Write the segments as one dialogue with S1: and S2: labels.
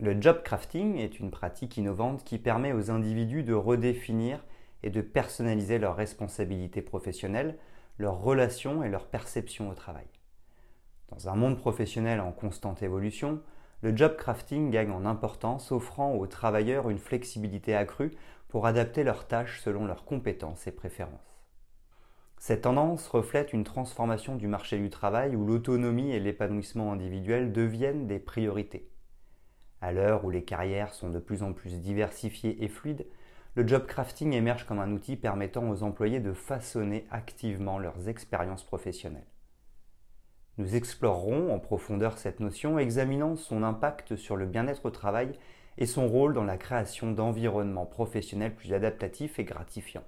S1: Le job crafting est une pratique innovante qui permet aux individus de redéfinir et de personnaliser leurs responsabilités professionnelles, leurs relations et leur perception au travail. Dans un monde professionnel en constante évolution, le job crafting gagne en importance, offrant aux travailleurs une flexibilité accrue pour adapter leurs tâches selon leurs compétences et préférences. Cette tendance reflète une transformation du marché du travail où l'autonomie et l'épanouissement individuel deviennent des priorités. À l'heure où les carrières sont de plus en plus diversifiées et fluides, le job crafting émerge comme un outil permettant aux employés de façonner activement leurs expériences professionnelles. Nous explorerons en profondeur cette notion, examinant son impact sur le bien-être au travail et son rôle dans la création d'environnements professionnels plus adaptatifs et gratifiants.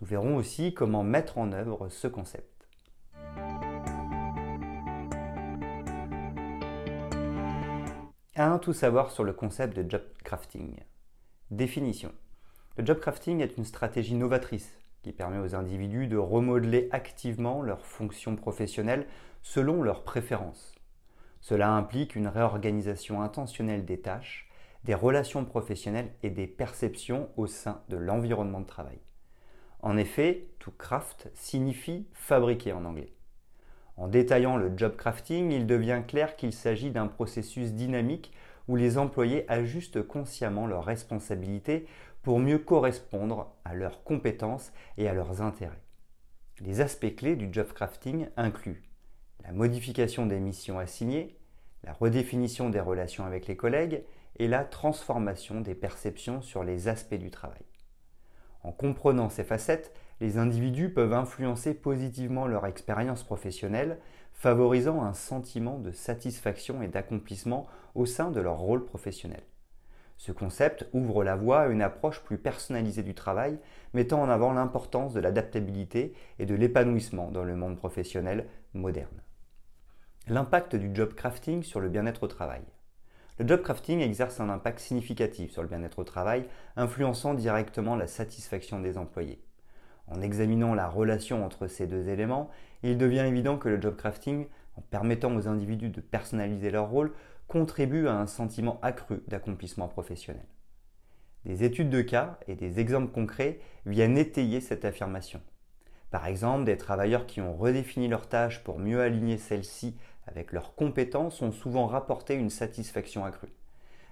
S1: Nous verrons aussi comment mettre en œuvre ce concept. Un tout savoir sur le concept de job crafting. Définition. Le job crafting est une stratégie novatrice qui permet aux individus de remodeler activement leurs fonctions professionnelles selon leurs préférences. Cela implique une réorganisation intentionnelle des tâches, des relations professionnelles et des perceptions au sein de l'environnement de travail. En effet, to craft signifie fabriquer en anglais. En détaillant le job crafting, il devient clair qu'il s'agit d'un processus dynamique où les employés ajustent consciemment leurs responsabilités pour mieux correspondre à leurs compétences et à leurs intérêts. Les aspects clés du job crafting incluent la modification des missions assignées, la redéfinition des relations avec les collègues et la transformation des perceptions sur les aspects du travail. En comprenant ces facettes, les individus peuvent influencer positivement leur expérience professionnelle, favorisant un sentiment de satisfaction et d'accomplissement au sein de leur rôle professionnel. Ce concept ouvre la voie à une approche plus personnalisée du travail, mettant en avant l'importance de l'adaptabilité et de l'épanouissement dans le monde professionnel moderne. L'impact du job crafting sur le bien-être au travail. Le job crafting exerce un impact significatif sur le bien-être au travail, influençant directement la satisfaction des employés. En examinant la relation entre ces deux éléments, il devient évident que le job crafting, en permettant aux individus de personnaliser leur rôle, contribue à un sentiment accru d'accomplissement professionnel. Des études de cas et des exemples concrets viennent étayer cette affirmation. Par exemple, des travailleurs qui ont redéfini leurs tâches pour mieux aligner celles-ci avec leurs compétences ont souvent rapporté une satisfaction accrue.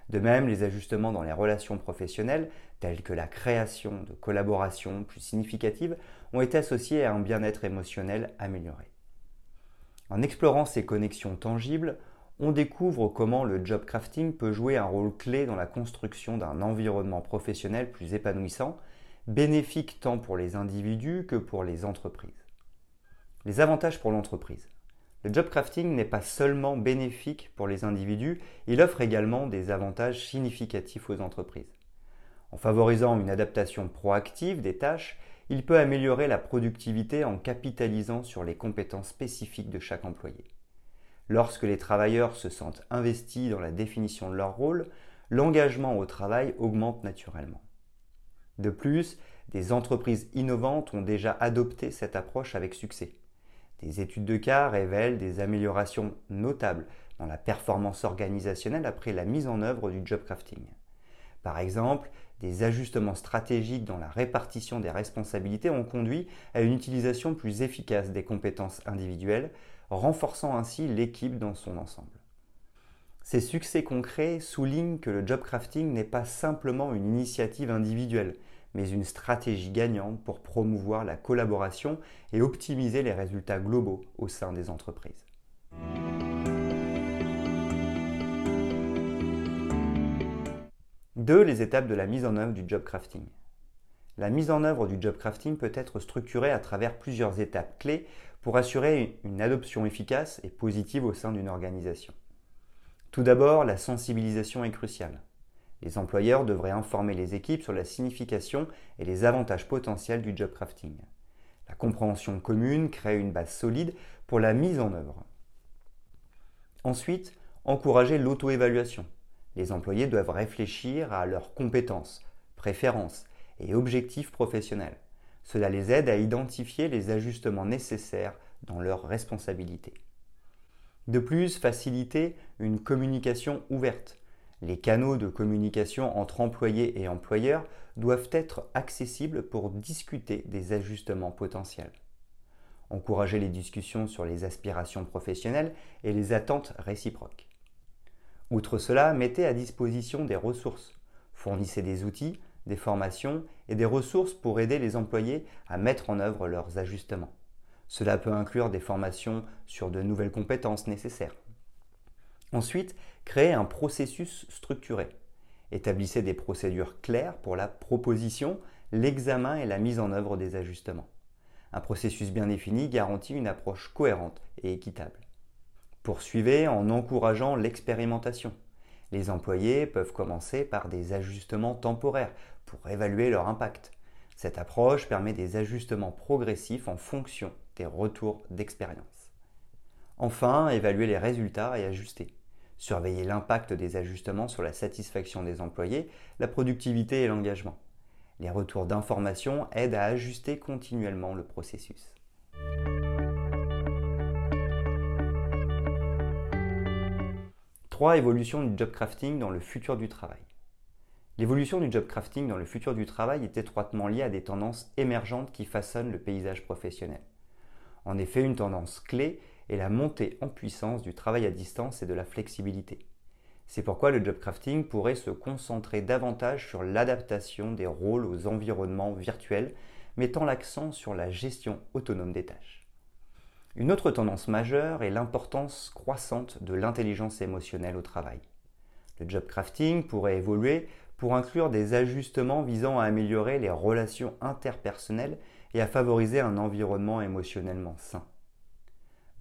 S1: De même, les ajustements dans les relations professionnelles, tels que la création de collaborations plus significatives, ont été associés à un bien-être émotionnel amélioré. En explorant ces connexions tangibles, on découvre comment le job crafting peut jouer un rôle clé dans la construction d'un environnement professionnel plus épanouissant, bénéfique tant pour les individus que pour les entreprises. Les avantages pour l'entreprise. Le job crafting n'est pas seulement bénéfique pour les individus, il offre également des avantages significatifs aux entreprises. En favorisant une adaptation proactive des tâches, il peut améliorer la productivité en capitalisant sur les compétences spécifiques de chaque employé. Lorsque les travailleurs se sentent investis dans la définition de leur rôle, l'engagement au travail augmente naturellement. De plus, des entreprises innovantes ont déjà adopté cette approche avec succès. Des études de cas révèlent des améliorations notables dans la performance organisationnelle après la mise en œuvre du job crafting. Par exemple, des ajustements stratégiques dans la répartition des responsabilités ont conduit à une utilisation plus efficace des compétences individuelles, renforçant ainsi l'équipe dans son ensemble. Ces succès concrets soulignent que le job crafting n'est pas simplement une initiative individuelle, mais une stratégie gagnante pour promouvoir la collaboration et optimiser les résultats globaux au sein des entreprises. Deux, les étapes de la mise en œuvre du job crafting. La mise en œuvre du job crafting peut être structurée à travers plusieurs étapes clés pour assurer une adoption efficace et positive au sein d'une organisation. Tout d'abord, la sensibilisation est cruciale. Les employeurs devraient informer les équipes sur la signification et les avantages potentiels du job crafting. La compréhension commune crée une base solide pour la mise en œuvre. Ensuite, encourager l'auto-évaluation. Les employés doivent réfléchir à leurs compétences, préférences et objectifs professionnels. Cela les aide à identifier les ajustements nécessaires dans leurs responsabilités. De plus, faciliter une communication ouverte. Les canaux de communication entre employés et employeurs doivent être accessibles pour discuter des ajustements potentiels. Encourager les discussions sur les aspirations professionnelles et les attentes réciproques. Outre cela, mettez à disposition des ressources. Fournissez des outils, des formations et des ressources pour aider les employés à mettre en œuvre leurs ajustements. Cela peut inclure des formations sur de nouvelles compétences nécessaires. Ensuite, créez un processus structuré. Établissez des procédures claires pour la proposition, l'examen et la mise en œuvre des ajustements. Un processus bien défini garantit une approche cohérente et équitable. Poursuivez en encourageant l'expérimentation. Les employés peuvent commencer par des ajustements temporaires pour évaluer leur impact. Cette approche permet des ajustements progressifs en fonction des retours d'expérience. Enfin, évaluer les résultats et ajuster. Surveiller l'impact des ajustements sur la satisfaction des employés, la productivité et l'engagement. Les retours d'information aident à ajuster continuellement le processus. 3. Évolution du job crafting dans le futur du travail. L'évolution du job crafting dans le futur du travail est étroitement liée à des tendances émergentes qui façonnent le paysage professionnel. En effet, une tendance clé est la montée en puissance du travail à distance et de la flexibilité. C'est pourquoi le job crafting pourrait se concentrer davantage sur l'adaptation des rôles aux environnements virtuels, mettant l'accent sur la gestion autonome des tâches. Une autre tendance majeure est l'importance croissante de l'intelligence émotionnelle au travail. Le job crafting pourrait évoluer pour inclure des ajustements visant à améliorer les relations interpersonnelles et à favoriser un environnement émotionnellement sain.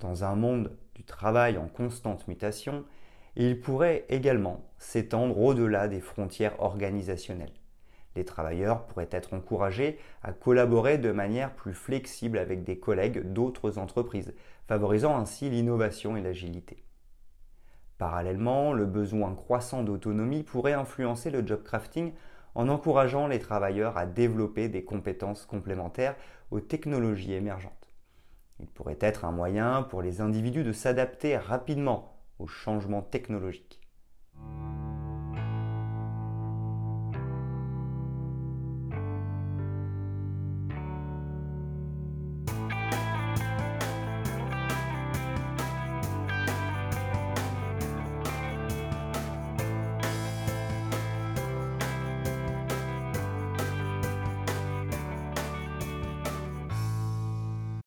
S1: Dans un monde du travail en constante mutation, il pourrait également s'étendre au-delà des frontières organisationnelles. Les travailleurs pourraient être encouragés à collaborer de manière plus flexible avec des collègues d'autres entreprises, favorisant ainsi l'innovation et l'agilité. Parallèlement, le besoin croissant d'autonomie pourrait influencer le job crafting en encourageant les travailleurs à développer des compétences complémentaires aux technologies émergentes. Il pourrait être un moyen pour les individus de s'adapter rapidement aux changements technologiques.